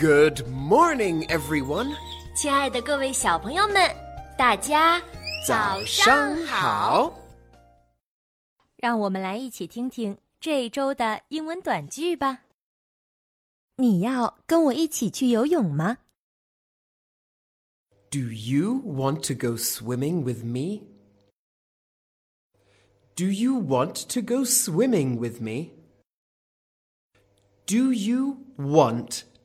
Good morning, everyone. 亲爱的各位小朋友们，大家早上好。让我们来一起听听这一周的英文短句吧。你要跟我一起去游泳吗？ Do you want to go swimming with me? Do you want to go swimming with me? Do you want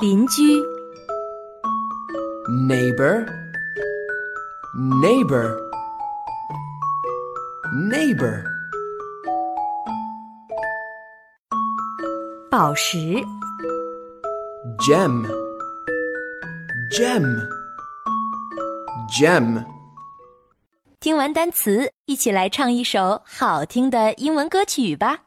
邻居、Neighbor. Neighbor. Neighbor. 宝石、Gem. Gem. Gem. 听完单词，一起来唱一首好听的英文歌曲吧。